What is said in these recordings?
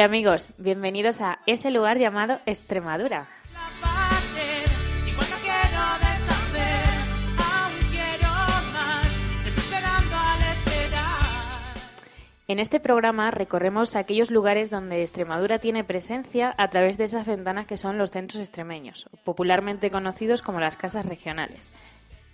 Hola amigos, bienvenidos a ese lugar llamado Extremadura. En este programa recorremos aquellos lugares donde Extremadura tiene presencia a través de esas ventanas que son los centros extremeños, popularmente conocidos como las casas regionales.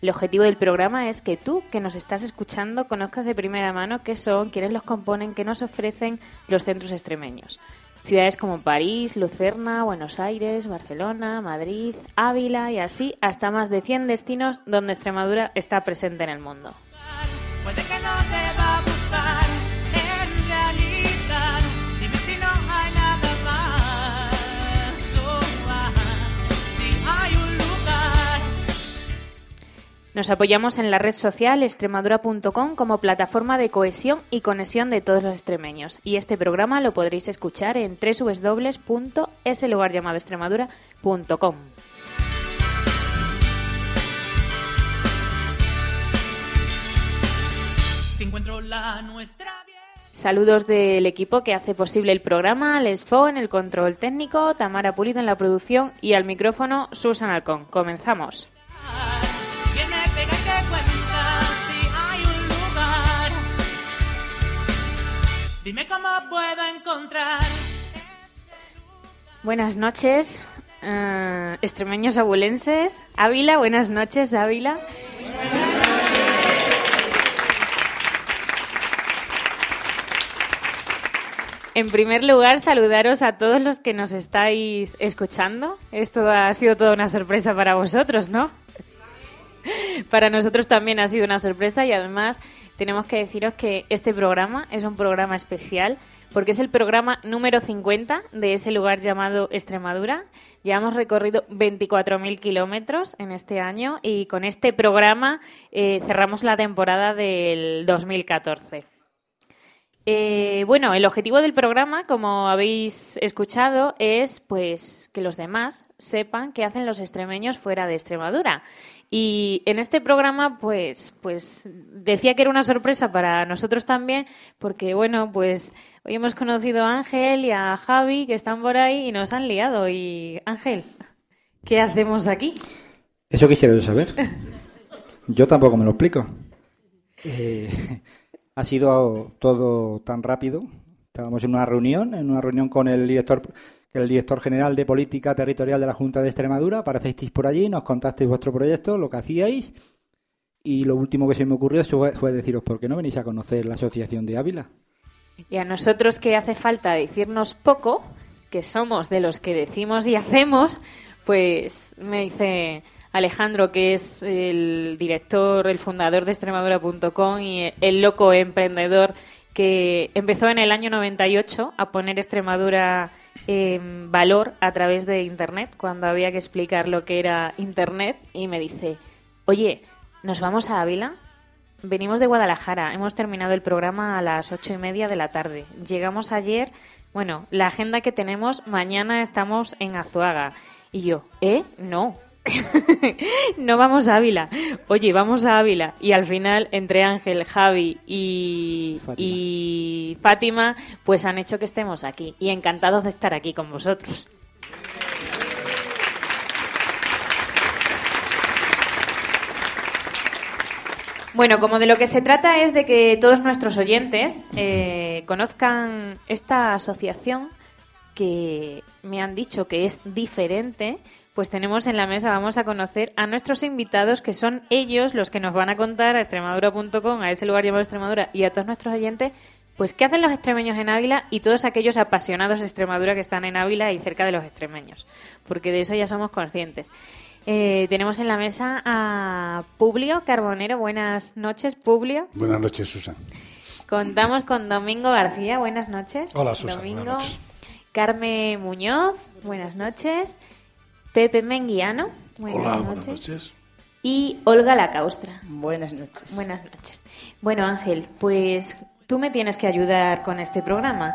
El objetivo del programa es que tú, que nos estás escuchando, conozcas de primera mano qué son, quiénes los componen, qué nos ofrecen los centros extremeños. Ciudades como París, Lucerna, Buenos Aires, Barcelona, Madrid, Ávila y así hasta más de 100 destinos donde Extremadura está presente en el mundo. Nos apoyamos en la red social extremadura.com como plataforma de cohesión y conexión de todos los extremeños. Y este programa lo podréis escuchar en www.eselugarllamadoextremadura.com. Si encuentro la nuestra bien. Saludos del equipo que hace posible el programa, Lesfo en el control técnico, Tamara Pulido en la producción y al micrófono Susan Alcón. Comenzamos. Dime cómo puedo encontrar. Buenas noches, eh, extremeños abulenses. Ávila, buenas noches, Ávila. En primer lugar, saludaros a todos los que nos estáis escuchando. Esto ha sido toda una sorpresa para vosotros, ¿no? Para nosotros también ha sido una sorpresa y además tenemos que deciros que este programa es un programa especial porque es el programa número 50 de ese lugar llamado Extremadura. Ya hemos recorrido 24.000 kilómetros en este año y con este programa eh, cerramos la temporada del 2014. Eh, bueno, el objetivo del programa, como habéis escuchado, es pues que los demás sepan qué hacen los extremeños fuera de Extremadura. Y en este programa, pues, pues decía que era una sorpresa para nosotros también, porque bueno, pues hoy hemos conocido a Ángel y a Javi que están por ahí y nos han liado. Y Ángel, ¿qué hacemos aquí? Eso quisiera yo saber. Yo tampoco me lo explico. Eh, ha sido todo tan rápido. Estábamos en una reunión, en una reunión con el director, el director general de política territorial de la Junta de Extremadura. Aparecesteis por allí, nos contasteis vuestro proyecto, lo que hacíais. Y lo último que se me ocurrió fue, fue deciros, ¿por qué no venís a conocer la Asociación de Ávila? Y a nosotros que hace falta decirnos poco, que somos de los que decimos y hacemos, pues me dice Alejandro, que es el director, el fundador de Extremadura.com y el loco emprendedor que empezó en el año 98 a poner Extremadura en valor a través de Internet, cuando había que explicar lo que era Internet, y me dice, oye, ¿nos vamos a Ávila? Venimos de Guadalajara, hemos terminado el programa a las ocho y media de la tarde. Llegamos ayer, bueno, la agenda que tenemos, mañana estamos en Azuaga. Y yo, ¿eh? No. no vamos a Ávila. Oye, vamos a Ávila. Y al final, entre Ángel, Javi y Fátima. y Fátima, pues han hecho que estemos aquí. Y encantados de estar aquí con vosotros. Bueno, como de lo que se trata es de que todos nuestros oyentes eh, conozcan esta asociación que me han dicho que es diferente, pues tenemos en la mesa, vamos a conocer a nuestros invitados, que son ellos los que nos van a contar a extremadura.com, a ese lugar llamado Extremadura, y a todos nuestros oyentes, pues qué hacen los extremeños en Ávila y todos aquellos apasionados de Extremadura que están en Ávila y cerca de los extremeños, porque de eso ya somos conscientes. Eh, tenemos en la mesa a Publio Carbonero. Buenas noches, Publio. Buenas noches, Susan. Contamos con Domingo García. Buenas noches. Hola, Susan, Domingo. buenas noches. Carmen Muñoz. Buenas noches. Pepe Menguiano. Buenas Hola, noches. buenas noches. Y Olga Lacaustra. Buenas noches. Buenas noches. Bueno, Ángel, pues tú me tienes que ayudar con este programa.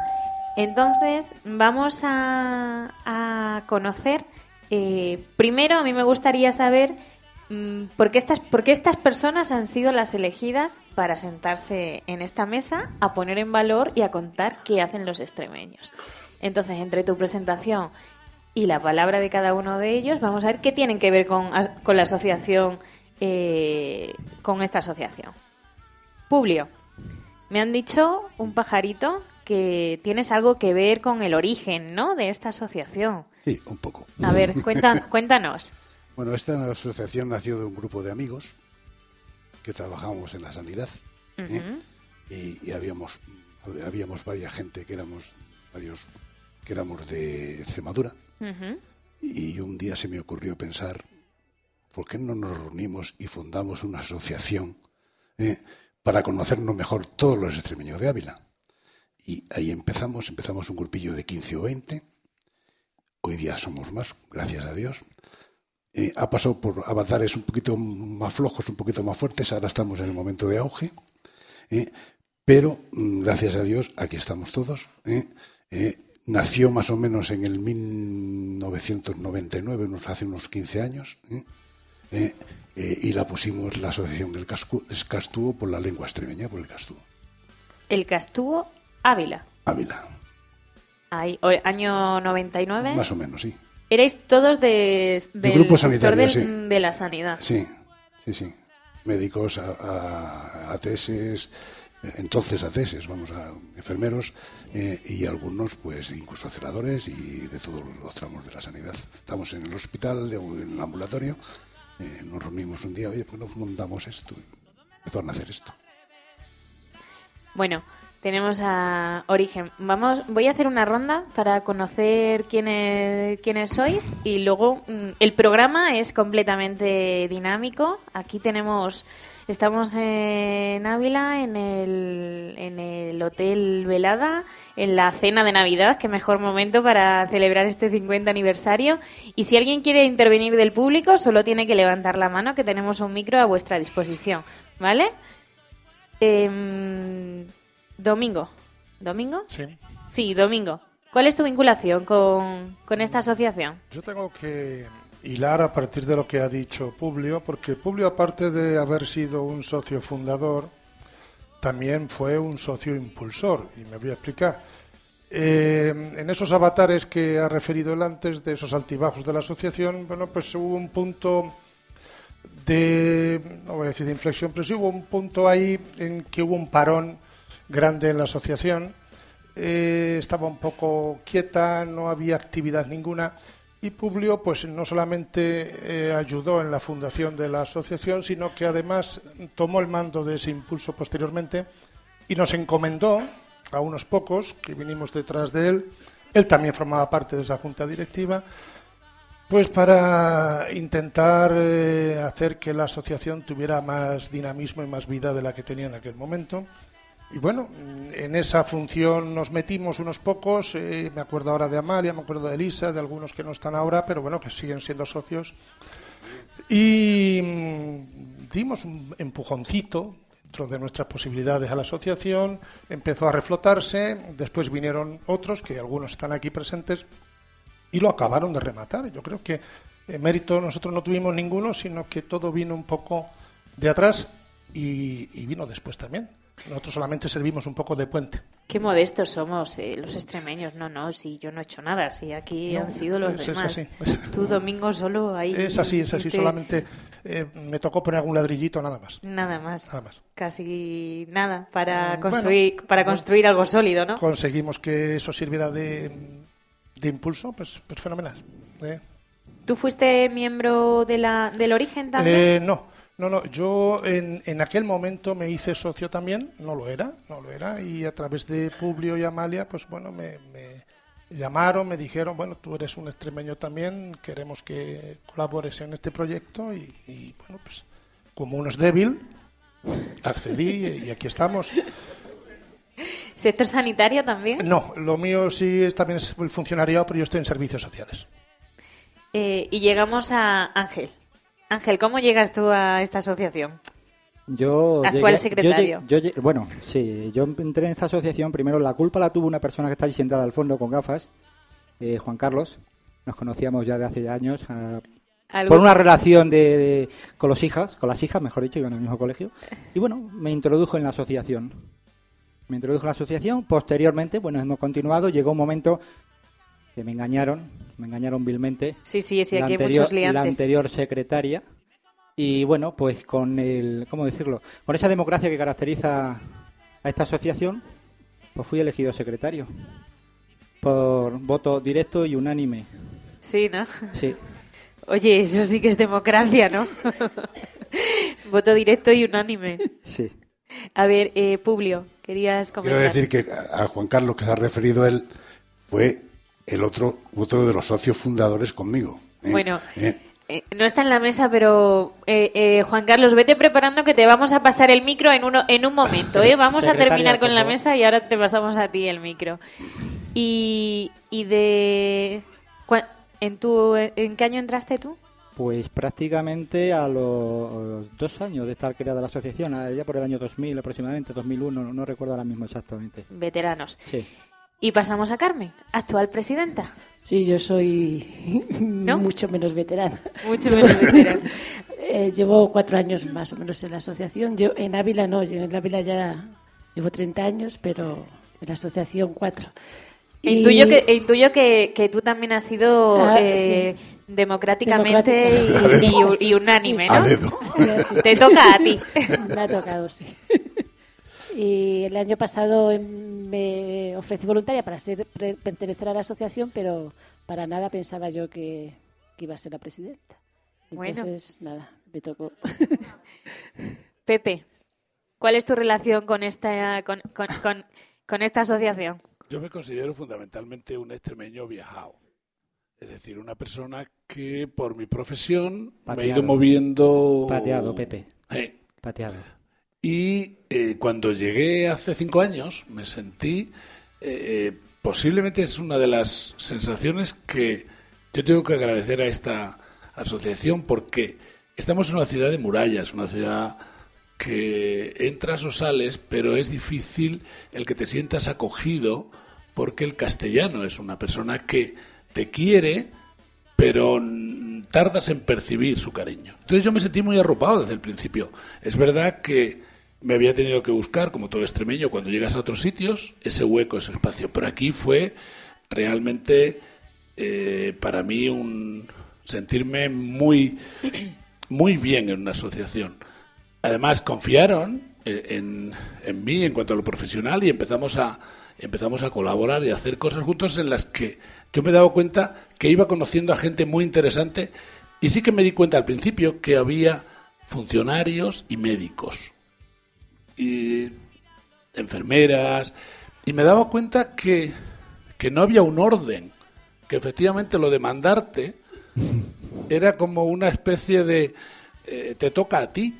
Entonces, vamos a, a conocer. eh, primero, a mí me gustaría saber mm, por qué, estas, por qué estas personas han sido las elegidas para sentarse en esta mesa, a poner en valor y a contar qué hacen los extremeños. Entonces, entre tu presentación y la palabra de cada uno de ellos, vamos a ver qué tienen que ver con, con la asociación, eh, con esta asociación. Publio, me han dicho un pajarito que tienes algo que ver con el origen, ¿no? De esta asociación. Sí, un poco. A ver, cuenta- cuéntanos. Bueno, esta asociación nació de un grupo de amigos que trabajamos en la sanidad ¿eh? y, y habíamos habíamos varias gente que éramos varios que éramos de Extremadura Y un día se me ocurrió pensar ¿por qué no nos reunimos y fundamos una asociación eh, para conocernos mejor todos los extremeños de Ávila? Y ahí empezamos, empezamos un grupillo de 15 o 20. Hoy día somos más, gracias a Dios. Eh, ha pasado por avatares un poquito más flojos, un poquito más fuertes. Ahora estamos en el momento de auge. eh, pero, mm, gracias a Dios, aquí estamos todos. eh, nació más o menos en el 1999, unos, hace unos 15 años. eh, eh, eh, y la pusimos la asociación del Castúo por la lengua extremeña, por el Castúo. El Castúo Ávila. Ávila, Ahí, año 99. más o menos, sí. Erais todos de, del grupo sanitario, del- sí. de la sanidad. Sí, sí, sí. Médicos, a, a, ATS, entonces ATS, vamos a enfermeros eh, y algunos, pues incluso celadores y de todos los tramos de la sanidad. Estamos en el hospital, en el ambulatorio, eh, nos reunimos un día, oye, pues no montamos esto. Empezaron a hacer esto. Bueno, tenemos a Origen. Vamos, voy a hacer una ronda para conocer quiénes, quiénes sois y luego mm, el programa es completamente dinámico. Aquí tenemos, estamos en Ávila, en el, en el Hotel Velada, en la cena de Navidad, que mejor momento para celebrar este 50 aniversario. Y si alguien quiere intervenir del público, solo tiene que levantar la mano, que tenemos un micro a vuestra disposición, ¿vale? Em, domingo. ¿Domingo? Sí. Sí, Domingo. ¿Cuál es tu vinculación con, con esta asociación? Yo tengo que hilar a partir de lo que ha dicho Publio, porque Publio, aparte de haber sido un socio fundador, también fue un socio impulsor, y me voy a explicar. Eh, en esos avatares que ha referido él antes, de esos altibajos de la asociación, bueno, pues hubo un punto de, no voy a decir de inflexión, pero sí hubo un punto ahí en que hubo un parón grande en la asociación. Eh, estaba un poco quieta, no había actividad ninguna y Publio pues no solamente eh, ayudó en la fundación de la asociación, sino que además tomó el mando de ese impulso posteriormente y nos encomendó a unos pocos que vinimos detrás de él. Él también formaba parte de esa junta directiva pues para intentar eh, hacer que la asociación tuviera más dinamismo y más vida de la que tenía en aquel momento. Y bueno, en esa función nos metimos unos pocos, eh, me acuerdo ahora de Amalia, me acuerdo de Elisa, de algunos que no están ahora, pero bueno, que siguen siendo socios. Y mm, dimos un empujoncito dentro de nuestras posibilidades a la asociación, empezó a reflotarse, después vinieron otros, que algunos están aquí presentes, y lo acabaron de rematar. Yo creo que eh, mérito nosotros no tuvimos ninguno, sino que todo vino un poco de atrás y vino después también. Nosotros solamente servimos un poco de puente. Qué modestos somos eh, los extremeños. No, no, si yo no he hecho nada, si aquí No, han sido los es- es demás. así. Tú, Domingo, solo ahí. Es así, es así. hiciste Solamente eh, me tocó poner algún ladrillito, nada más. Nada más. Nada más. Casi nada para Mm, construir, bueno, para construir algo sólido, ¿no? Conseguimos que eso sirviera de, de impulso, pues, pues fenomenal. ¿eh? ¿Tú fuiste miembro de la, del origen también? Eh, no, no, no. Yo en, en aquel momento me hice socio también, no lo era, no lo era, y a través de Publio y Amalia, pues bueno, me, me llamaron, me dijeron, bueno, tú eres un extremeño también, queremos que colabores en este proyecto, y, y, bueno, pues como uno es débil, accedí y aquí estamos. ¿Sector sanitario también? No, lo mío sí es, también es el funcionariado, pero yo estoy en servicios sociales. Eh, y llegamos a Ángel. Ángel, ¿cómo llegas tú a esta asociación? Yo Actual llegué- secretario. yo llegué- yo llegué- bueno, sí, yo entré en esta asociación. Primero, la culpa la tuvo una persona que está ahí sentada al fondo con gafas, eh, Juan Carlos. Nos conocíamos ya de hace años. ah, Algún- por una relación de, de- con los hijas, con las hijas, mejor dicho, iban al mismo colegio. Y bueno, me introdujo en la asociación. Me introdujo en la asociación. Posteriormente, bueno, hemos continuado. Llegó un momento que me engañaron, me engañaron vilmente. Sí, sí, sí, la aquí hay anterior, muchos la liantes. anterior secretaria. Y bueno, pues con el, ¿cómo decirlo? Con esa democracia que caracteriza a esta asociación, pues fui elegido secretario. Por voto directo y unánime. Sí, ¿no? Sí. Oye, eso sí que es democracia, ¿no? Voto directo y unánime. Sí. A ver, eh, Publio, querías Quiero comentar. decir que a Juan Carlos que se ha referido él fue el otro, otro de los socios fundadores conmigo. ¿eh? Bueno, ¿Eh? eh, no está en la mesa, pero eh, eh, Juan Carlos, vete preparando que te vamos a pasar el micro en, uno, en un momento. ¿eh? Vamos a terminar con la mesa y ahora te pasamos a ti el micro. Y, y de... ¿En, tu, ¿En qué año entraste tú? Pues prácticamente a los dos años de estar creada la asociación, allá por el año 2000 aproximadamente, 2001, no, no recuerdo ahora mismo exactamente. Veteranos. Sí. Y pasamos a Carmen, actual presidenta. Sí, yo soy ¿No? mucho menos veterana. Mucho menos veterana. Eh, llevo cuatro años más o menos en la asociación. Yo en Ávila no, yo en Ávila ya llevo 30 años, pero en la asociación cuatro. Y- Intuyo, que, intuyo que, que tú también has sido Ah, eh, sí. democráticamente Democrática. y, y- y unánime, Sí, ¿no? Así. Te toca a ti. Me ha tocado, sí. Y el año pasado em, me ofrecí voluntaria para ser pre- pertenecer a la asociación, pero para nada pensaba yo que, que iba a ser la presidenta. Bueno. Entonces, nada, me tocó. Pepe, ¿cuál es tu relación con esta, con, con- con- con esta asociación? Yo me considero fundamentalmente un extremeño viajado. Es decir, una persona que por mi profesión me ha Pateado. ido moviendo. Pateado, Pepe. Eh, Pateado. Y eh, cuando llegué hace cinco años, me sentí. eh, posiblemente es una de las sensaciones que yo tengo que agradecer a esta asociación porque estamos en una ciudad de murallas, una ciudad que entras o sales, pero es difícil el que te sientas acogido porque el castellano es una persona que te quiere, pero tardas en percibir su cariño. Entonces yo me sentí muy arropado desde el principio. Es verdad que me había tenido que buscar, como todo extremeño, cuando llegas a otros sitios, ese hueco, ese espacio. Pero aquí fue realmente eh, para mí un sentirme muy, muy bien en una asociación. Además, confiaron eh, en, en mí en cuanto a lo profesional y empezamos a, empezamos a colaborar y a hacer cosas juntos en las que yo me he dado cuenta que iba conociendo a gente muy interesante y sí que me di cuenta al principio que había funcionarios y médicos y enfermeras y me daba cuenta que, que no había un orden, que efectivamente lo de mandarte era como una especie de eh, te toca a ti.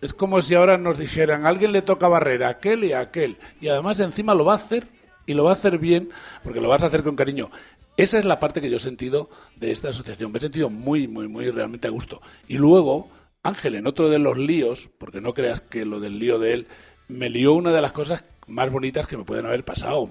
Es como si ahora nos dijeran, a alguien le toca barrer a aquel y a aquel. Y además encima lo va a hacer y lo va a hacer bien porque lo vas a hacer con cariño. Esa es la parte que yo he sentido de esta asociación. Me he sentido muy, muy, muy realmente a gusto. Y luego, Ángel, en otro de los líos, porque no creas que lo del lío de él, me lió una de las cosas más bonitas que me pueden haber pasado.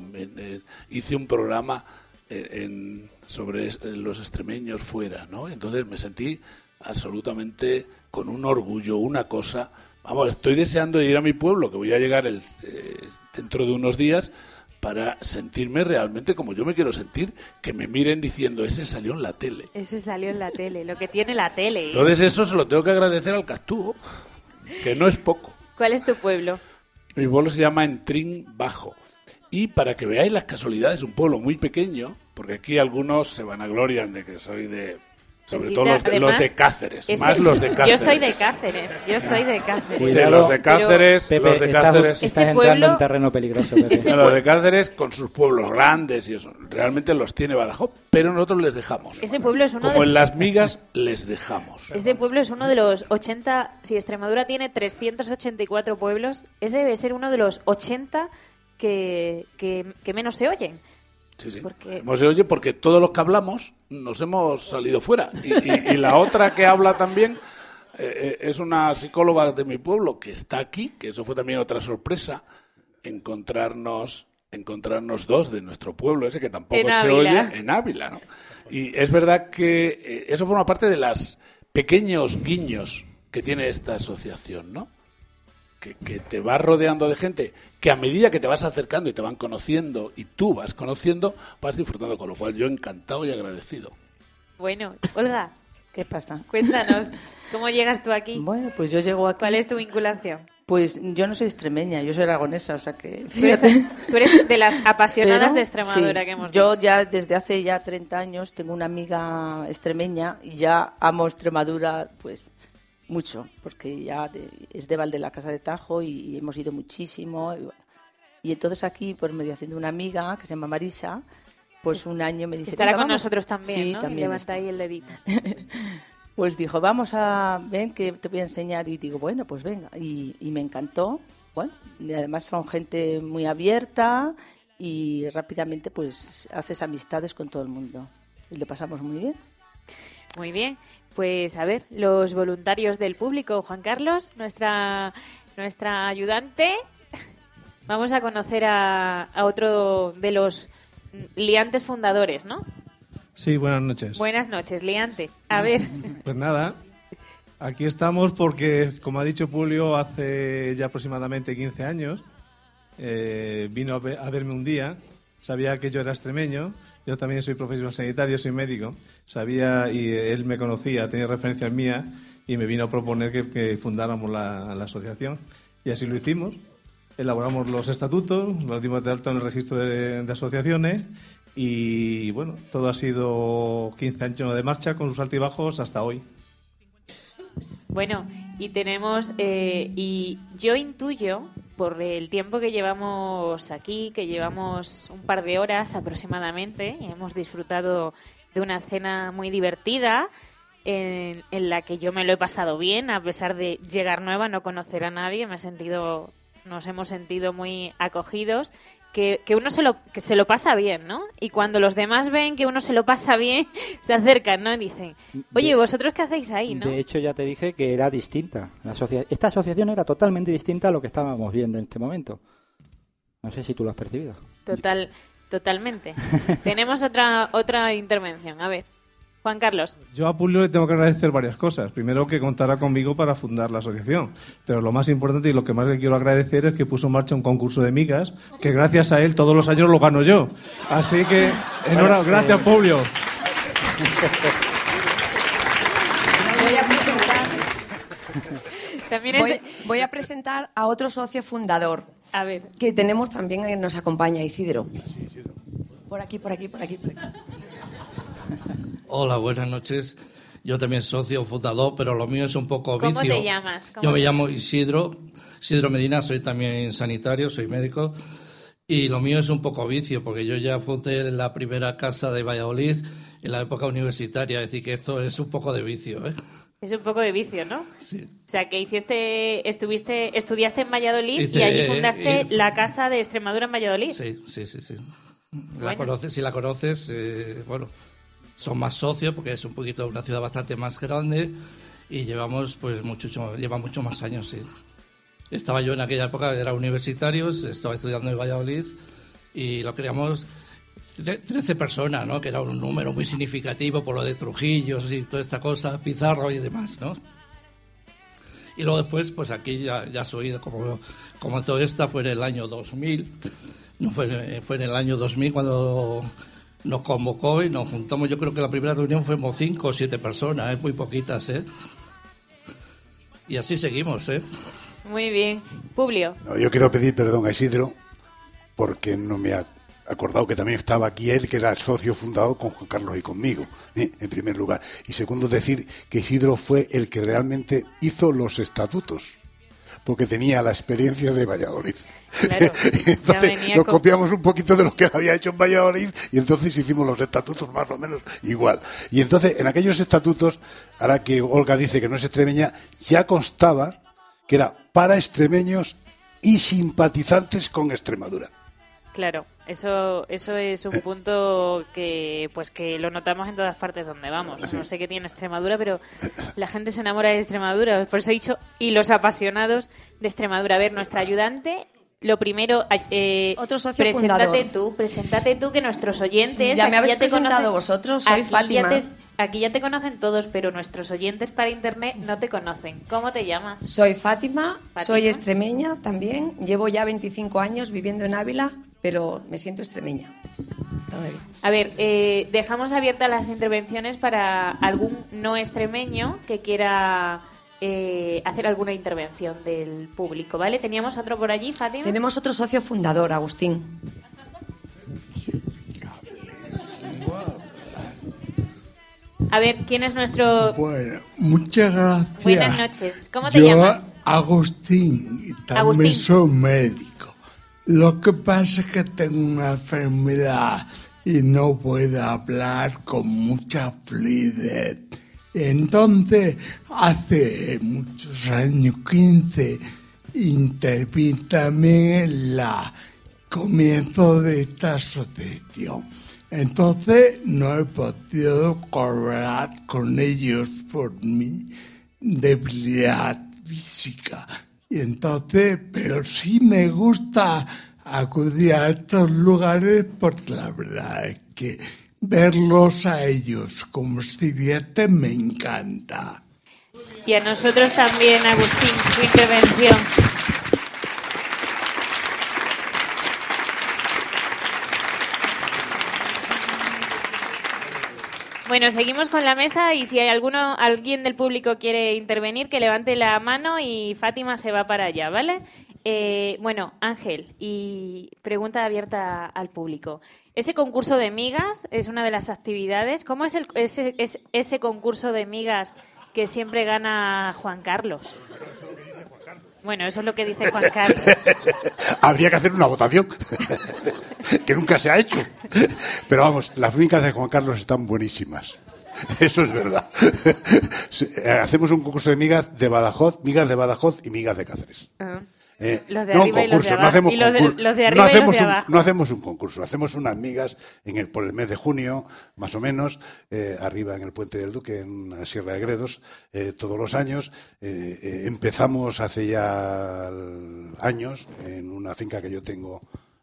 Hice un programa en- en- sobre es- los extremeños fuera, ¿no? Entonces me sentí absolutamente con un orgullo, una cosa. Vamos, estoy deseando ir a mi pueblo, que voy a llegar el, eh, dentro de unos días, para sentirme realmente como yo me quiero sentir, que me miren diciendo, ese salió en la tele. Eso salió en la tele, lo que tiene la tele. ¿eh? Entonces eso se lo tengo que agradecer al Castúo, que no es poco. ¿Cuál es tu pueblo? Mi pueblo se llama Entrín Bajo. Y para que veáis las casualidades, un pueblo muy pequeño, porque aquí algunos se van a gloria de que soy de... Sobre todo los de, los de Cáceres, Ese- más los de Cáceres. Yo soy de Cáceres, yo soy de Cáceres. Sí, los de Cáceres, Pepe, los de estás, Cáceres. estás Ese entrando pueblo- en terreno peligroso, Pepe. los de Cáceres con sus pueblos grandes y eso. Realmente los tiene Badajoz, pero nosotros les dejamos. Ese pueblo es uno Como de... en las migas, les dejamos. Ese pueblo es uno de los 80, si Extremadura tiene 384 pueblos, ese debe ser uno de los 80 que, que, que menos se oyen. Sí, sí. Porque- Hemos se oye porque todos los que hablamos nos hemos salido fuera. Y, y- y la otra que habla también Eh, eh, es una psicóloga de mi pueblo que está aquí, que eso fue también otra sorpresa, encontrarnos encontrarnos dos de nuestro pueblo, ese que tampoco se oye, en Ávila, ¿no? Y es verdad que eh, eso forma parte de los pequeños guiños que tiene esta asociación, ¿no? Que, que te vas rodeando de gente que a medida que te vas acercando y te van conociendo y tú vas conociendo, vas disfrutando, con lo cual yo encantado y agradecido. Bueno, Olga, ¿Qué pasa? cuéntanos, ¿cómo llegas tú aquí? Bueno, pues yo llego aquí. ¿Cuál es tu vinculación? Pues yo no soy extremeña, yo soy aragonesa, o sea que. Tú eres, tú eres de las apasionadas Pero, de Extremadura sí, que hemos Yo dicho. ya desde hace ya 30 años tengo una amiga extremeña y ya amo Extremadura, pues mucho, porque ya de- es de Valde la Casa de Tajo y, y hemos ido muchísimo. Y, bueno. Y entonces aquí, por mediación de una amiga que se llama Marisa, pues un año me dice... Estará "Venga, con vamos". nosotros también, Sí, ¿no? Y también levanta está. ahí el dedito. Pues dijo, vamos a, ven que te voy a enseñar. Y digo, bueno, pues venga. Y, y me encantó. Bueno, y además son gente muy abierta y rápidamente pues haces amistades con todo el mundo. Y lo pasamos muy bien. Muy bien. Pues a ver, los voluntarios del público, Juan Carlos, nuestra, nuestra ayudante. Vamos a conocer a, a otro de los liantes fundadores, ¿no? Sí, buenas noches. Buenas noches, liante. A ver, Pues nada, aquí estamos porque, como ha dicho Julio, hace ya aproximadamente 15 años eh, vino a verme un día, sabía que yo era extremeño, yo también soy profesional sanitario, soy médico, sabía y él me conocía, tenía referencias mías y me vino a proponer que, fundáramos la, asociación y así lo hicimos. Elaboramos los estatutos, los dimos de alta en el registro de, de asociaciones y bueno, todo ha sido 15 años de marcha con sus altibajos hasta hoy. bueno, y tenemos, eh, y yo intuyo, por el tiempo que llevamos aquí, que llevamos un par de horas aproximadamente, y hemos disfrutado de una cena muy divertida, en, en la que yo me lo he pasado bien, a pesar de llegar nueva, no conocer a nadie, me he sentido, nos hemos sentido muy acogidos, que, que uno se lo, que se lo pasa bien, ¿no? Y cuando los demás ven que uno se lo pasa bien, se acercan, ¿no? Y dicen, oye, ¿vosotros qué hacéis ahí, no? De hecho, ya te dije que era distinta. La asocia- Esta asociación era totalmente distinta a lo que estábamos viendo en este momento. No sé si tú lo has percibido. Total, totalmente. Tenemos otra otra intervención. A ver, Juan Carlos. Yo a Julio le tengo que agradecer varias cosas. Primero, que contará conmigo para fundar la asociación. Pero lo más importante y lo que más le quiero agradecer es que puso en marcha un concurso de migas, que gracias a él todos los años lo gano yo. Así que, enhorabuena, gracias, Julio. Voy a presentar, voy a presentar a otro socio fundador A ver, que tenemos también, que nos acompaña, Isidro. Por aquí, por aquí, por aquí, por aquí. Hola, buenas noches. Yo también socio fundador, pero lo mío es un poco ¿Cómo vicio. te llamas? ¿Cómo Yo me llamo Isidro, Isidro Medina, soy también sanitario, soy médico. Y lo mío es un poco vicio, porque yo ya fundé la primera casa de Valladolid en la época universitaria, es decir, que esto es un poco de vicio. ¿eh? es un poco de vicio, ¿no? Sí. O sea, que hiciste, estuviste, estudiaste en Valladolid Hice, y allí eh, fundaste eh, la casa de Extremadura en Valladolid. Sí, sí, sí. sí. La conoces, si la conoces, eh, bueno, son más socios porque es un poquito una ciudad bastante más grande y llevamos pues mucho, lleva mucho más años, sí. Estaba yo en aquella época, era universitario, estaba estudiando en Valladolid y lo creamos tre- 13 personas, ¿no? Que era un número muy significativo por lo de Trujillos y toda esta cosa, Pizarro y demás, ¿no? Y luego después, pues aquí ya, ya has oído cómo comenzó esta, fue en el año 2000, no fue, fue en el año 2000 cuando nos convocó y nos juntamos, yo creo que la primera reunión fuimos cinco o siete personas, ¿eh? muy poquitas, ¿eh? Y así seguimos, ¿eh? Muy bien. Publio. No, yo quiero pedir perdón a Isidro porque no me ha acordado que también estaba aquí él, que era socio fundador con Juan Carlos y conmigo, ¿eh? en primer lugar. Y segundo, decir que Isidro fue el que realmente hizo los estatutos, porque tenía la experiencia de Valladolid. Claro, entonces nos con- copiamos un poquito de lo que había hecho en Valladolid y entonces hicimos los estatutos más o menos igual. Y entonces en aquellos estatutos, ahora que Olga dice que no es extremeña, ya constaba que era para extremeños y simpatizantes con Extremadura. Claro, eso, eso es un punto que, pues que lo notamos en todas partes donde vamos. No sé qué tiene Extremadura, pero la gente se enamora de Extremadura. Por eso he dicho, y los apasionados de Extremadura. A ver, nuestra ayudante, lo primero, eh, Otro socio preséntate fundador. tú, preséntate tú, que nuestros oyentes... Sí, ya me habéis te presentado conocen- vosotros, soy aquí ya Fátima. te- aquí ya te conocen todos, pero nuestros oyentes para internet no te conocen. ¿Cómo te llamas? Soy Fátima, Fátima. soy extremeña también. Llevo ya 25 años viviendo en Ávila, pero me siento extremeña. Todavía. A ver, eh, dejamos abiertas las intervenciones para algún no extremeño que quiera eh, hacer alguna intervención del público, ¿vale? Teníamos otro por allí, Fátima. Tenemos otro socio fundador, Agustín. A ver, ¿quién es nuestro...? Bueno, muchas gracias. Buenas noches. ¿Cómo te Yo, llamas? Agustín, y también Agustín. soy médico. Lo que pasa es que tengo una enfermedad y no puedo hablar con mucha fluidez. Entonces, hace muchos años, 15, intervine también la comienzo de esta asociación. Entonces no he podido colaborar con ellos por mi debilidad física. Y entonces, pero sí me gusta acudir a estos lugares porque la verdad es que verlos a ellos como se divierten me encanta. Y a nosotros también, Agustín, tu intervención. Bueno, seguimos con la mesa y si hay alguno, alguien del público quiere intervenir, que levante la mano y Fátima se va para allá, ¿vale? Eh, bueno, Ángel, y pregunta abierta al público. Ese concurso de migas es una de las actividades. ¿Cómo es, el, es- ese concurso de migas que siempre gana Juan Carlos? Bueno, eso es lo que dice Juan Carlos. Habría que hacer una votación, que nunca se ha hecho. Pero vamos, las migas de Juan Carlos están buenísimas. Eso es verdad. Eh, Hacemos un concurso de migas de Badajoz, migas de Badajoz y migas de Cáceres. Ah. Eh, Los de no arriba un y los de concurso, no abajo. hacemos Y los de- concurso. los de no arriba y los hacemos de un- abajo. no hacemos un concurso, hacemos unas migas en el, por el mes de junio, más o menos, eh, arriba en el Puente del Duque, en la Sierra de Gredos, eh, todos los años. Eh, empezamos hace ya años en una finca que yo tengo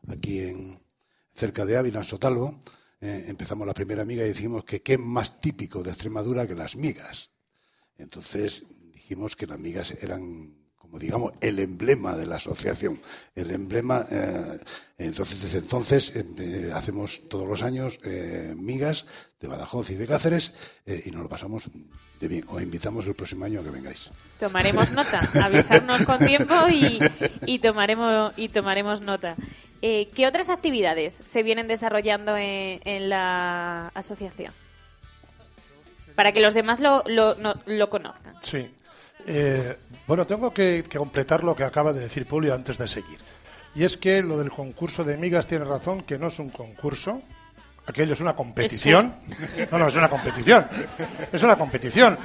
aquí en cerca de Ávila, en Sotalvo. Empezamos la primera miga y dijimos que qué más típico de Extremadura que las migas. Entonces dijimos que las migas eran, como digamos, el emblema de la asociación. El emblema. eh, entonces, desde entonces eh, eh, hacemos todos los años eh, migas de Badajoz y de Cáceres eh, y nos lo pasamos de bien. Os invitamos el próximo año a que vengáis. Tomaremos nota, avisarnos con tiempo y, y tomaremos y tomaremos nota. Eh, ¿Qué otras actividades se vienen desarrollando en, en la asociación? Para que los demás lo, lo, no- lo conozcan. Sí. Eh, bueno, tengo que, que completar lo que acaba de decir Julio antes de seguir. Y es que lo del concurso de migas tiene razón, que no es un concurso. Aquello es una competición. No, no, es una competición. Es una competición.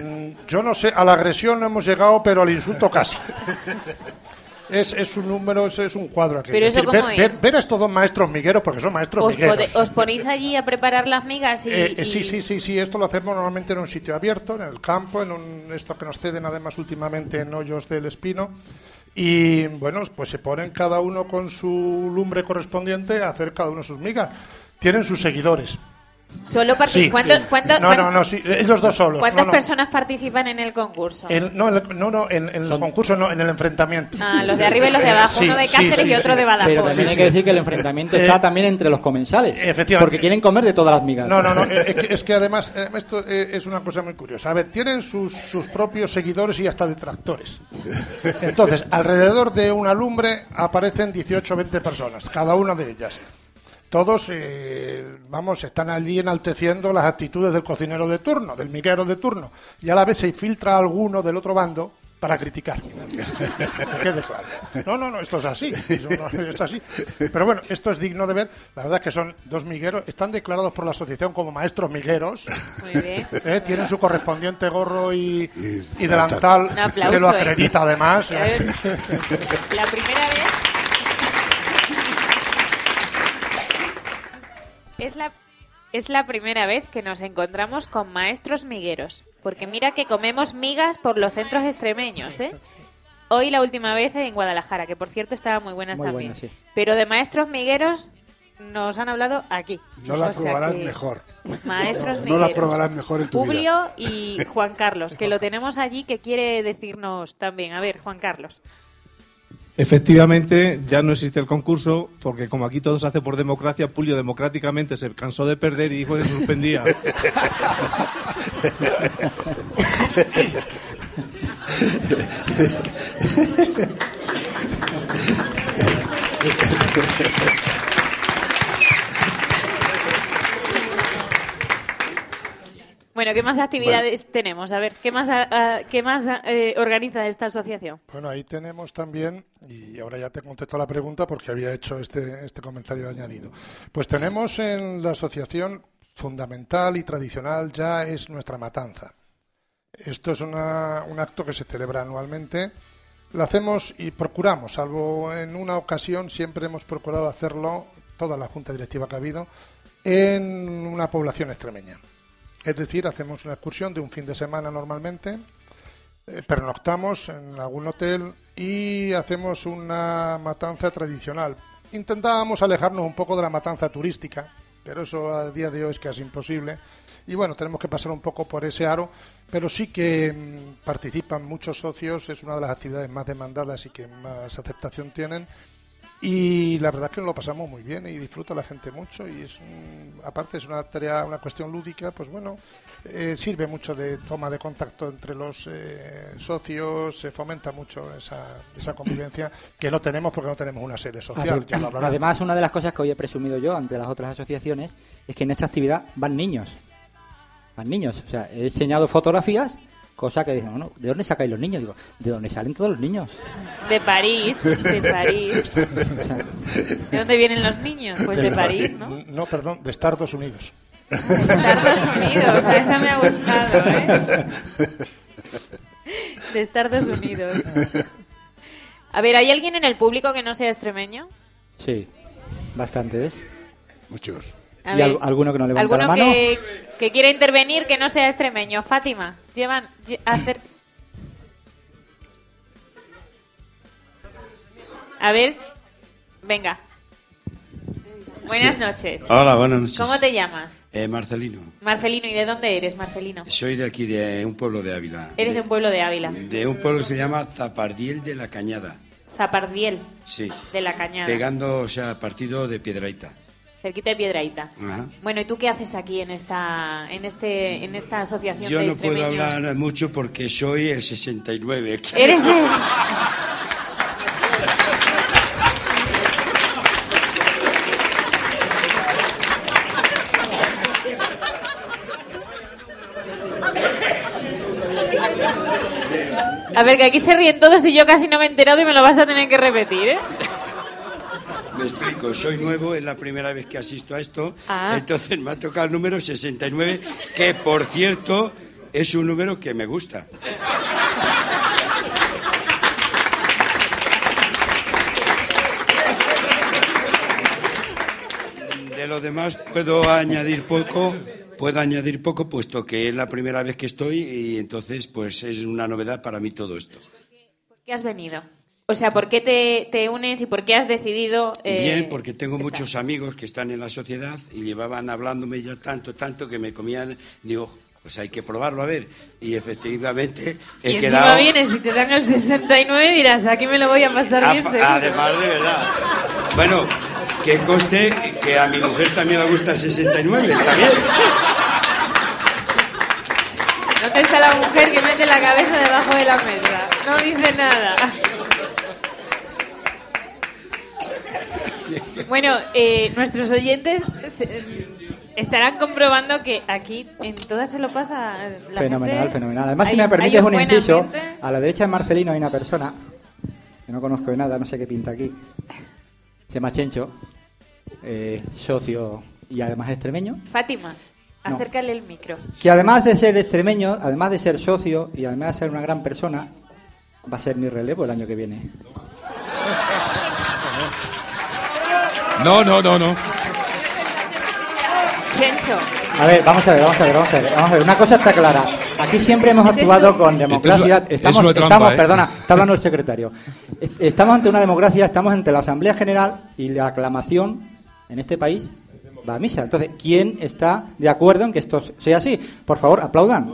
Mm, Yo no sé, a la agresión no hemos llegado, pero al insulto casi. Es, es un número, es, es un cuadro aquí. Pero eso ver, cómo es? ver- ver a estos dos maestros migueros, porque son maestros ¿Os, migueros. pode- os ponéis allí a preparar las migas y, Eh, eh, sí, y- sí, sí, sí, esto lo hacemos normalmente en un sitio abierto, en el campo, en un, esto que nos ceden además últimamente en hoyos del espino. Y bueno, pues se ponen cada uno con su lumbre correspondiente a hacer cada uno sus migas. Tienen sus seguidores. Solo Sí, ¿cuánto- sí. cuánto- No, no, no, sí, ellos dos solos. ¿Cuántas no, no. personas participan en el concurso? En- no, en el- no, no, en, en el concurso no, en el enfrentamiento. Ah, los de arriba y los de abajo, Sí, uno de Cáceres sí, y otro sí. de Badajoz. Pero también hay que decir que el enfrentamiento está Eh, también entre los comensales. efectivamente. Porque quieren comer de todas las migas. No, no, no. eh, Es que, es que además eh, esto eh, es una cosa muy curiosa. A ver, tienen sus, sus propios seguidores y hasta detractores. Entonces, alrededor de una lumbre aparecen 18 o 20 personas, cada una de ellas. Todos, eh, vamos, están allí enalteciendo las actitudes del cocinero de turno, del miguero de turno. Y a la vez se infiltra alguno del otro bando para criticar. Que quede claro. No, no, no, esto es así. No- esto es así. Pero bueno, esto es digno de ver. La verdad es que son dos migueros. Están declarados por la asociación como maestros migueros. Muy bien. Eh, Tienen su correspondiente gorro y, y delantal Un aplauso, que lo eh. acredita además. La primera vez. Es la, es la primera vez que nos encontramos con maestros migueros. Porque mira que comemos migas por los centros extremeños, ¿eh? Hoy la última vez en Guadalajara, que por cierto estaban muy buenas Muy también. sí. Pero de maestros migueros nos han hablado aquí. No la O sea probarás que mejor. Maestros No migueros. la probarás mejor en tu vida. y Juan Carlos, que lo tenemos allí, que quiere decirnos también. A ver, Juan Carlos. Efectivamente, ya no existe el concurso, porque como aquí todo se hace por democracia, Pulio democráticamente se cansó de perder y dijo que se suspendía. Bueno, ¿qué más actividades tenemos? A ver, ¿qué más, ¿qué más eh, organiza esta asociación? Bueno, ahí tenemos también, y ahora ya te contesto la pregunta porque había hecho este, este comentario añadido. Pues tenemos en la asociación fundamental y tradicional ya es nuestra matanza. Esto es una- un acto que se celebra anualmente. Lo hacemos y procuramos, salvo en una ocasión, siempre hemos procurado hacerlo, toda la junta directiva que ha habido, en una población extremeña. Es decir, hacemos una excursión de un fin de semana normalmente, eh, pernoctamos en algún hotel y hacemos una matanza tradicional. Intentábamos alejarnos un poco de la matanza turística, pero eso a día de hoy es casi imposible. Y bueno, tenemos que pasar un poco por ese aro, pero sí que mm, participan muchos socios, es una de las actividades más demandadas y que más aceptación tienen. Y la verdad es que nos lo pasamos muy bien y disfruta la gente mucho y es un- aparte es una tarea, una cuestión lúdica, pues bueno, eh, sirve mucho de toma de contacto entre los eh, socios, se fomenta mucho esa, esa convivencia que no tenemos porque no tenemos una sede social. Ya lo. Además, una de las cosas que hoy he presumido yo ante las otras asociaciones es que en esta actividad van niños. Van niños. O sea, he enseñado fotografías, cosa que dicen, bueno, ¿de dónde sacáis los niños? Digo, ¿de dónde salen todos los niños? De París, de París. ¿De dónde vienen los niños? Pues de París, ¿no? No, perdón, de Estados Unidos. Estados Unidos, esa me ha gustado, ¿eh? De Estados Unidos. A ver, ¿hay alguien en el público que no sea extremeño? Sí, bastantes. Muchos. A ¿Y ver, al- alguno que no levanta ¿Alguno la mano? que, que quiera intervenir que no sea extremeño? Fátima, llevan lle- hacer... A ver, venga. Buenas Sí. noches. Hola, buenas noches. ¿Cómo te llamas? Eh, Marcelino. Marcelino, ¿y de dónde eres, Marcelino? Soy de aquí, de un pueblo de Ávila. Eres de un pueblo de Ávila. De un pueblo que se llama Zapardiel de la Cañada. Zapardiel, Sí. de la Cañada. Pegando, o sea, partido de Piedraíta. Cerquita de Piedraíta. Ajá. Bueno, ¿y tú qué haces aquí en esta, en este, en esta asociación Yo de no puedo extremeños? hablar mucho porque soy el 69. Eres el... A ver, que aquí se ríen todos y yo casi no me he enterado y me lo vas a tener que repetir, ¿eh? Me explico, soy nuevo, es la primera vez que asisto a esto. Ah. Entonces me ha tocado el número 69, que por cierto es un número que me gusta. De lo demás puedo añadir poco, puedo añadir poco puesto que es la primera vez que estoy y entonces pues es una novedad para mí todo esto. ¿Por qué has venido? O sea, ¿por qué te, te unes y por qué has decidido... eh, Bien, porque tengo estar? muchos amigos que están en la sociedad y llevaban hablándome ya tanto, tanto que me comían, digo, pues hay que probarlo a ver. Y efectivamente he y quedado... vienes y te dan el 69 dirás, aquí me lo voy a pasar bien a- seguro. además de verdad. Bueno, que conste que a mi mujer también le gusta el 69, también. ¿Dónde está la mujer que mete la cabeza debajo de la mesa? No dice nada. Bueno, eh, nuestros oyentes se- estarán comprobando que aquí en todas se lo pasa la fenomenal, gente- fenomenal. Además, si me permites un inciso, ambiente. a la derecha de Marcelino hay una persona que no conozco de nada, no sé qué pinta aquí. Se llama Chencho, eh, socio y además extremeño. Fátima, No. acércale el micro. Que además de ser extremeño, además de ser socio y además de ser una gran persona, va a ser mi relevo el año que viene. No, no, no, no. Chencho. A ver, vamos a ver, vamos a ver, vamos a ver, vamos a ver. Una cosa está clara. Aquí siempre hemos ¿Es actuado con democracia. Estamos, es una trampa, estamos- ¿eh? perdona, está hablando el secretario. Est- Estamos ante una democracia, estamos ante la Asamblea General y la aclamación en este país va a misa. Entonces, ¿quién está de acuerdo en que esto sea así? Por favor, aplaudan.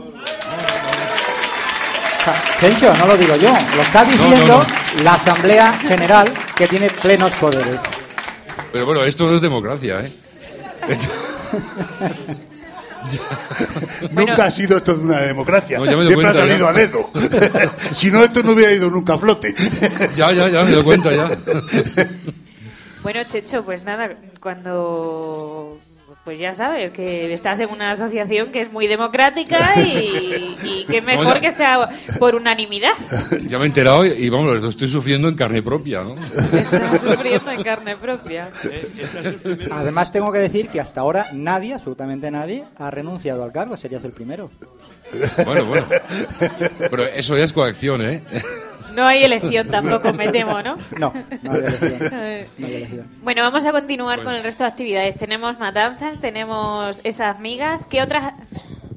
Chencho, no lo digo yo, lo está diciendo la Asamblea General que tiene plenos poderes. Pero bueno, esto no es democracia, ¿eh? Esto- Nunca ha sido esto de una democracia. No, Siempre cuenta, ha salido ya. a dedo. si no, esto no hubiera ido nunca a flote. Ya, ya, ya, me doy cuenta ya. Bueno, Checho, pues nada, cuando. Pues ya sabes que estás en una asociación que es muy democrática y, y que mejor ya. que sea por unanimidad. Ya me he enterado y, y, vamos, lo estoy sufriendo en carne propia, ¿no? Estás sufriendo en carne propia. Además, tengo que decir que hasta ahora nadie, absolutamente nadie, ha renunciado al cargo. Serías el primero. Bueno, bueno. Pero eso ya es coacción, ¿eh? No hay elección tampoco, me temo, ¿no? No, no hay elección. No hay elección. Bueno, vamos a continuar con el resto de actividades. Tenemos matanzas, tenemos esas migas. ¿Qué otras,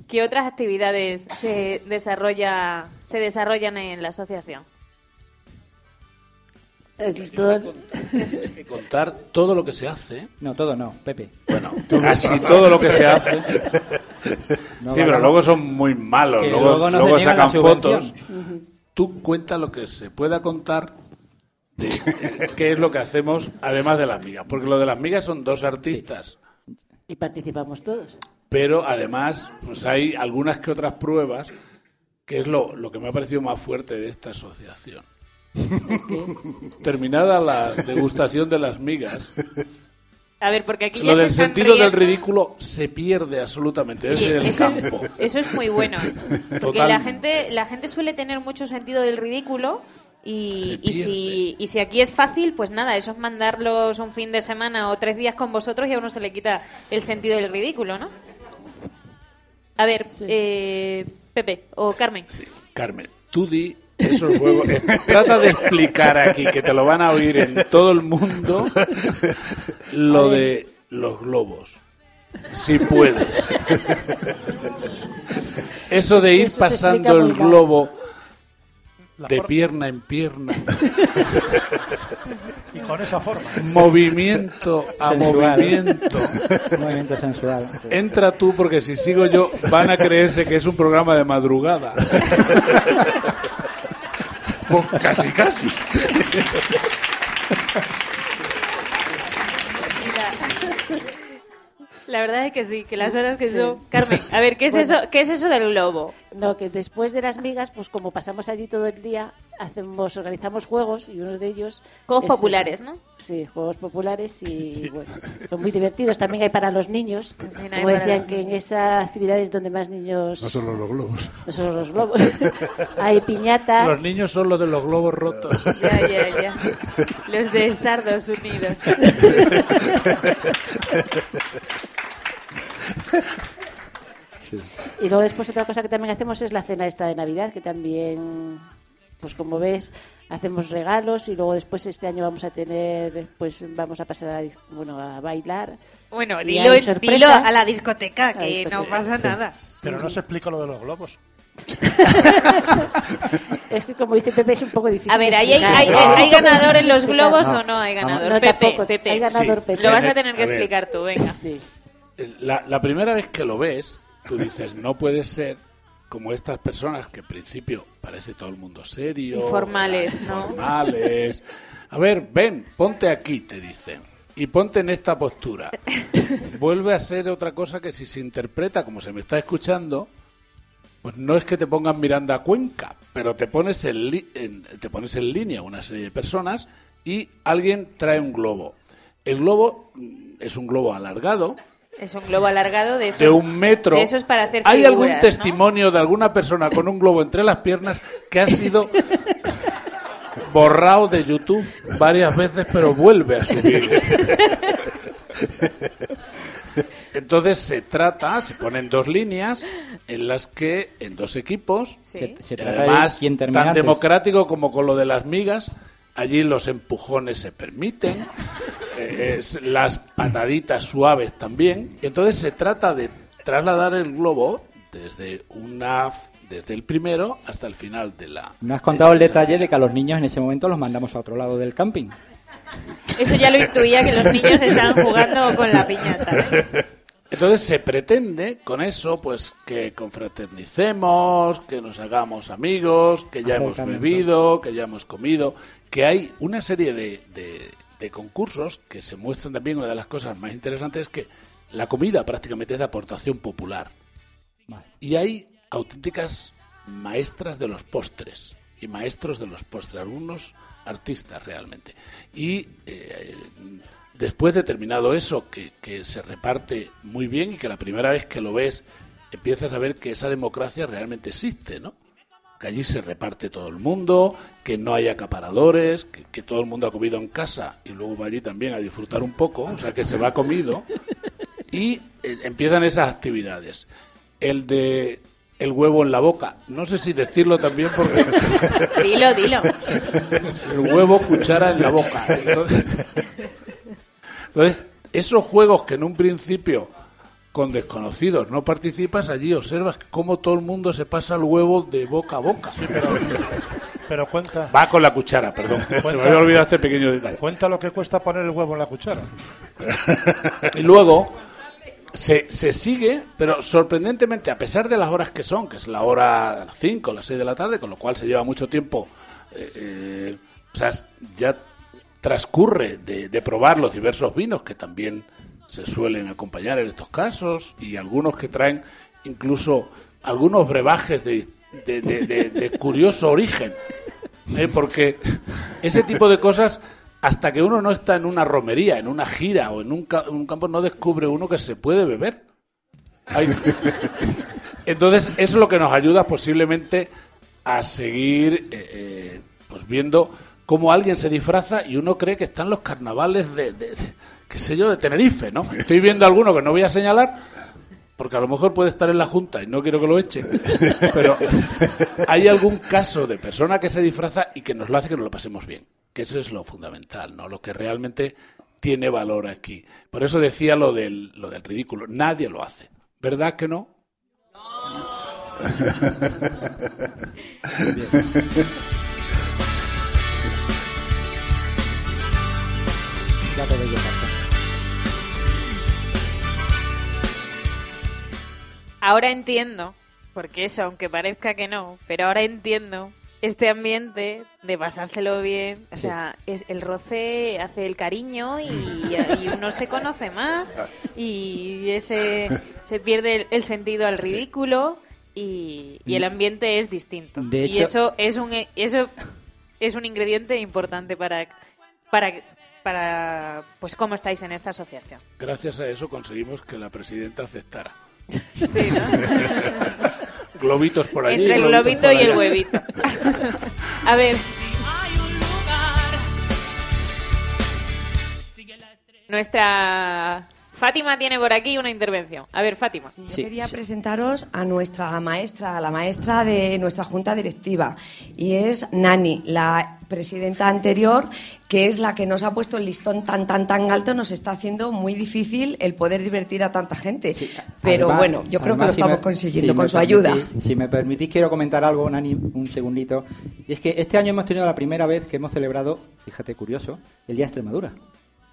qué otras actividades se, desarrolla, se desarrollan en la asociación? Hay que contar todo lo que se hace. No, todo no, Pepe. Bueno, casi todo lo que se hace. No sí, pero luego son muy malos. Que Luego, sacan fotos. Tú cuenta lo que se pueda contar de eh, qué es lo que hacemos además de las migas. Porque lo de las migas son dos artistas. Y participamos todos. Pero además, pues hay algunas que otras pruebas que es lo, lo que me ha parecido más fuerte de esta asociación. Terminada la degustación de las migas, A ver, porque aquí ya lo se del están sentido del riendo. ridículo se pierde absolutamente Oye, desde el eso, es, campo. eso es muy bueno. Porque la gente, la gente suele tener mucho sentido del ridículo y, Se y, si, pierde. y si aquí es fácil, pues nada, eso es mandarlos un fin de semana o tres días con vosotros y a uno se le quita el sentido del ridículo, ¿no? A ver, eh, Pepe o Carmen. Sí, Carmen, tú di esos juegos. eh, trata de explicar aquí, que te lo van a oír en todo el mundo, lo de los globos. Si puedes. Eso de Es ir pasando el globo de pierna en pierna, Y con esa forma. movimiento a Sensual. movimiento. Un movimiento sensual. sí. Entra tú porque si sigo yo van a creerse que es un programa de madrugada. Pues casi, casi. La verdad es que sí, que las horas que son... Carmen, a ver, ¿qué es, eso, ¿qué es eso del globo? No, que después de las migas, pues como pasamos allí todo el día, hacemos, organizamos juegos y uno de ellos... Juegos es populares, eso. ¿no? Sí, juegos populares y bueno, son muy divertidos. También hay para los niños. Como decían que en esa actividad es donde más niños... No solo los globos. no solo los globos. hay piñatas. Los niños son los de los globos rotos. Ya, ya, ya. Los de Estados Unidos. Y luego después otra cosa que también hacemos es la cena esta de Navidad, que también, pues como ves, hacemos regalos y luego después este año vamos a tener, pues vamos a pasar a, dis- bueno, a bailar. Bueno, Y dilo, dilo sorpresas. a la discoteca, A la que discoteca. no pasa nada. Pero no se explica lo de los globos. Es que como dice Pepe es un poco difícil. A ver, ¿hay, hay, ganador en los globos o no hay ganador? no, Pepe, tampoco. Pepe. Hay ganador, Sí. Pepe. Lo vas a tener que explicar tú, venga. Sí. La, la primera vez que lo ves, tú dices, no puede ser como estas personas que en principio parece todo el mundo serio. Y formales, ¿no? Formales. A ver, ven, ponte aquí, te dicen. Y ponte en esta postura. Vuelve a ser otra cosa que si se interpreta como se me está escuchando, pues no es que te pongan Miranda a Cuenca, pero te pones en, li- en- te pones en línea una serie de personas y alguien trae un globo. El globo mm, es un globo alargado, Es un globo alargado de esos, de un metro. de esos para hacer ¿Hay algún testimonio de alguna persona con un globo entre las piernas que ha sido borrado de YouTube varias veces, pero vuelve a subir? Entonces se trata, se ponen dos líneas en las que, en dos equipos, Sí. Se, se y trata de además tan democrático como con lo de las migas, allí los empujones se permiten, eh, es- las pataditas suaves también. Y entonces se trata de trasladar el globo desde una desde el primero hasta el final de la No has contado el detalle de que a los niños en ese momento los mandamos a otro lado del camping. Eso ya lo intuía, que los niños estaban jugando con la piñata. ¿eh? Entonces se pretende con eso pues que confraternicemos, que nos hagamos amigos, que ya hemos bebido, que ya hemos comido, que hay una serie de, de- de concursos que se muestran también una de las cosas más interesantes es que la comida prácticamente es de aportación popular. Y hay auténticas maestras de los postres y maestros de los postres, algunos artistas realmente. Y eh, después de terminado eso, que, que se reparte muy bien y que la primera vez que lo ves empiezas a ver que esa democracia realmente existe, ¿no? Que allí se reparte todo el mundo, que no hay acaparadores, que, que todo el mundo ha comido en casa y luego va allí también a disfrutar un poco, o sea que se va comido y eh, empiezan esas actividades. El de el huevo en la boca, no sé si decirlo también porque Dilo, dilo. el huevo cuchara en la boca. Entonces, entonces, esos juegos que en un principio con desconocidos no participas, allí observas cómo todo el mundo se pasa el huevo de boca a boca. Pero cuenta. Va con la cuchara, perdón. Se me había olvidado este pequeño detalle. Cuenta lo que cuesta poner el huevo en la cuchara. Y luego se, se sigue, pero sorprendentemente, a pesar de las horas que son, que es la hora de las 5 las 6 de la tarde, con lo cual se lleva mucho tiempo, eh, eh, o sea, ya transcurre de, de probar los diversos vinos que también se suelen acompañar en estos casos y algunos que traen incluso algunos brebajes de, de- curioso origen. ¿eh? Porque ese tipo de cosas, hasta que uno no está en una romería, en una gira o en un, ca- un campo, no descubre uno que se puede beber. Entonces, eso es lo que nos ayuda posiblemente a seguir eh, eh, pues viendo cómo alguien se disfraza y uno cree que están los carnavales de, de- de- qué sé yo, de Tenerife, ¿no? Estoy viendo alguno que no voy a señalar, porque a lo mejor puede estar en la Junta y no quiero que lo echen, pero hay algún caso de persona que se disfraza y que nos lo hace que nos lo pasemos bien, que eso es lo fundamental, ¿no? Lo que realmente tiene valor aquí. Por eso decía lo del, lo del ridículo, nadie lo hace, ¿verdad que no? Te Ahora entiendo, porque eso, aunque parezca que no, pero ahora entiendo este ambiente de pasárselo bien. O Sí. sea, es el roce hace el cariño y, y uno se conoce más y ese se pierde el, el sentido al ridículo y, y el ambiente es distinto. De y eso es un eso es un ingrediente importante para para para pues cómo estáis en esta asociación. Gracias a eso conseguimos que la presidenta aceptara. Sí, ¿no? Globitos por allí. Entre el globito y el huevito. A ver. Nuestra Fátima tiene por aquí una intervención. A ver, Fátima. Yo quería presentaros a nuestra maestra, a la maestra de nuestra junta directiva, y es Nani, la presidenta anterior, que es la que nos ha puesto el listón tan, tan, tan alto, nos está haciendo muy difícil el poder divertir a tanta gente. Pero Además- bueno, yo creo que lo si estamos me- consiguiendo si con su ayuda. Si me permitís, quiero comentar algo, Nani, un segundito. Y es que este año hemos tenido la primera vez que hemos celebrado, fíjate, curioso, el Día de Extremadura.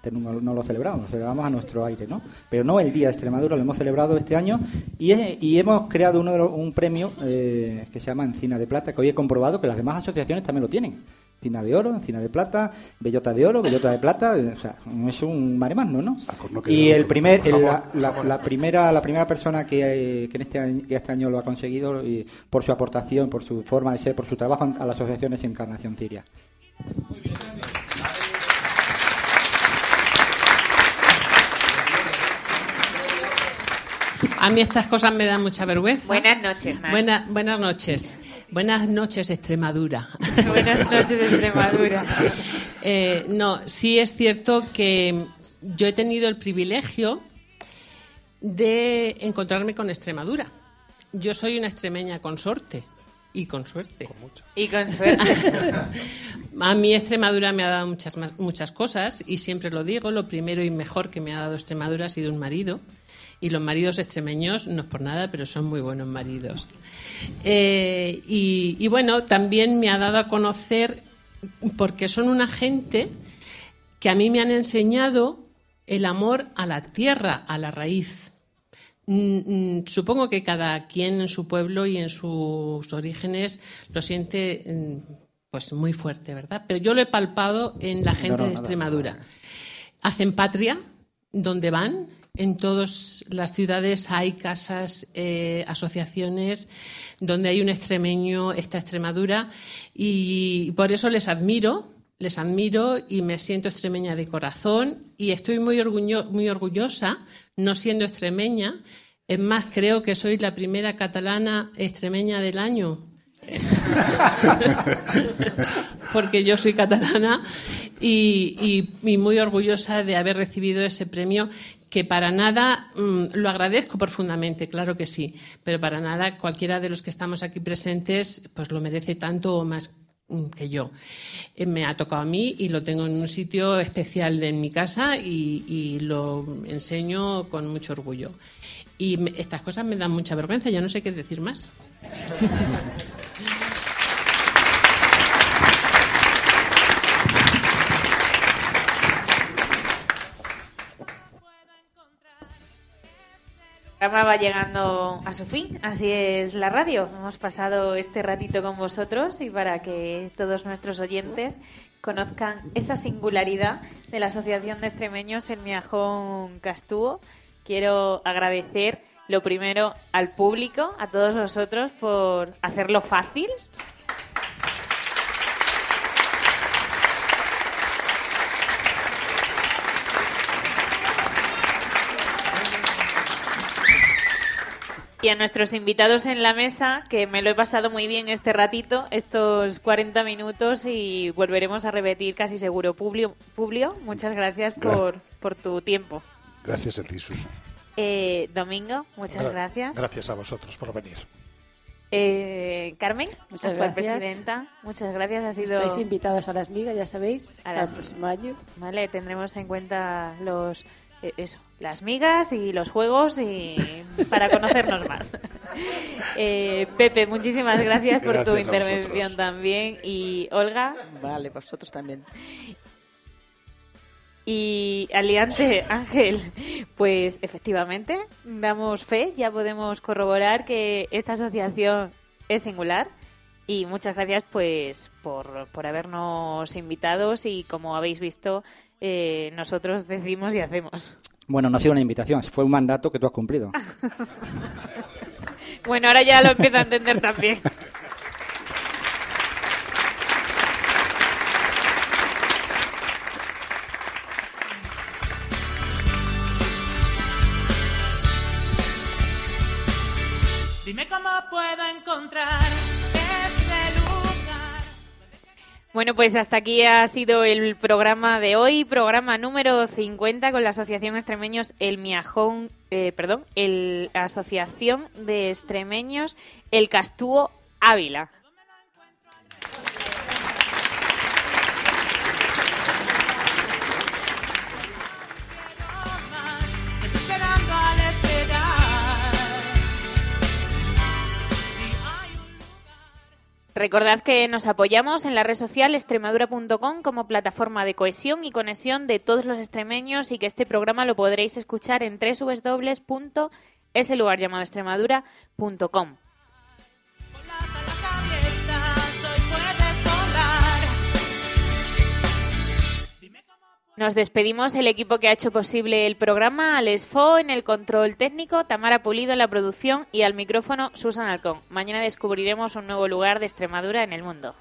Este No, no lo celebramos, lo celebramos a nuestro aire, ¿no? Pero no el Día de Extremadura, lo hemos celebrado este año y, es- y hemos creado uno de los- un premio eh, que se llama Encina de Plata, que hoy he comprobado que las demás asociaciones también lo tienen. Encina de oro, encina de plata, bellota de oro, bellota de plata, eh, o sea, es un maremano, ¿no? que Y no, el por primer, el- favor, la, la- la primera, la primera persona que, eh, que en este año, que este año lo ha conseguido y por su aportación, por su forma de ser, por su trabajo a la asociación es Encarnación Ciria. A mí estas cosas me dan mucha vergüenza. Buenas noches, Nani. Buena- buenas noches. Buenas noches, Extremadura. Buenas noches, Extremadura. Eh, no, sí es cierto que yo he tenido el privilegio de encontrarme con Extremadura. Yo soy una extremeña consorte. Y con suerte. Y con suerte. A mí Extremadura me ha dado muchas, más- muchas cosas y siempre lo digo, lo primero y mejor que me ha dado Extremadura ha sido un marido. Y los maridos extremeños, no es por nada, pero son muy buenos maridos. Eh, y, y bueno, también me ha dado a conocer, porque son una gente que a mí me han enseñado el amor a la tierra, a la raíz. Mm, mm, Supongo que cada quien en su pueblo y en sus orígenes lo siente mm, pues muy fuerte, ¿verdad? Pero yo lo he palpado en la gente no, de. Extremadura. Hacen patria donde van. En todas las ciudades hay casas, eh, asociaciones donde hay un extremeño, esta Extremadura, y por eso les admiro, les admiro y me siento extremeña de corazón y estoy muy, orgullo- muy orgullosa, no siendo extremeña. Es más, creo que soy la primera catalana extremeña del año. porque yo soy catalana y muy orgullosa de haber recibido ese premio que para nada mm, lo agradezco profundamente, claro que sí, pero para nada cualquiera de los que estamos aquí presentes pues lo merece tanto o más mm, que yo. Eh, me ha tocado a mí y lo tengo en un sitio especial de en mi casa y, y lo enseño con mucho orgullo. Y me- estas cosas me dan mucha vergüenza, ya no sé qué decir más. programa va llegando a su fin, así es la radio. Hemos pasado este ratito con vosotros y para que todos nuestros oyentes conozcan esa singularidad de la Asociación de Extremeños El Miajón Castúo, quiero agradecer lo primero al público, a todos vosotros por hacerlo fácil. Y a nuestros invitados en la mesa, que me lo he pasado muy bien este ratito, estos 40 minutos, y volveremos a repetir casi seguro. Publio, Publio muchas gracias por, por tu tiempo. Gracias a ti. Eh, Domingo, muchas Gra- gracias. Gracias a vosotros por venir. Eh, Carmen, Muchas gracias. presidenta, muchas gracias. Ha sido Estáis invitados a las migas, ya sabéis, A las- el próximo año. Vale, tendremos en cuenta los eh, eso, las migas y los juegos y para conocernos más. Eh, Pepe, muchísimas gracias por tu intervención también y Olga Vale, vosotros también. y Aliante Ángel, pues efectivamente damos fe, ya podemos corroborar que esta asociación es singular. Y muchas gracias pues por, por habernos invitados y como habéis visto eh, nosotros decimos y hacemos. Bueno, no ha sido una invitación, fue un mandato que tú has cumplido. Bueno, ahora ya lo empiezo a entender también. Dime cómo puedo encontrar Bueno, pues hasta aquí ha sido el programa de hoy, programa número 50 con la Asociación Extremeños El Miajón, eh, perdón, el Asociación de Extremeños El Castúo Ávila. Recordad que nos apoyamos en la red social extremadura.com como plataforma de cohesión y conexión de todos los extremeños y que este programa lo podréis escuchar en www.ese Nos despedimos el equipo que ha hecho posible el programa, Alex Fo en el control técnico, Tamara Pulido en la producción y al micrófono Susan Alcón. Mañana descubriremos un nuevo lugar de Extremadura en el mundo.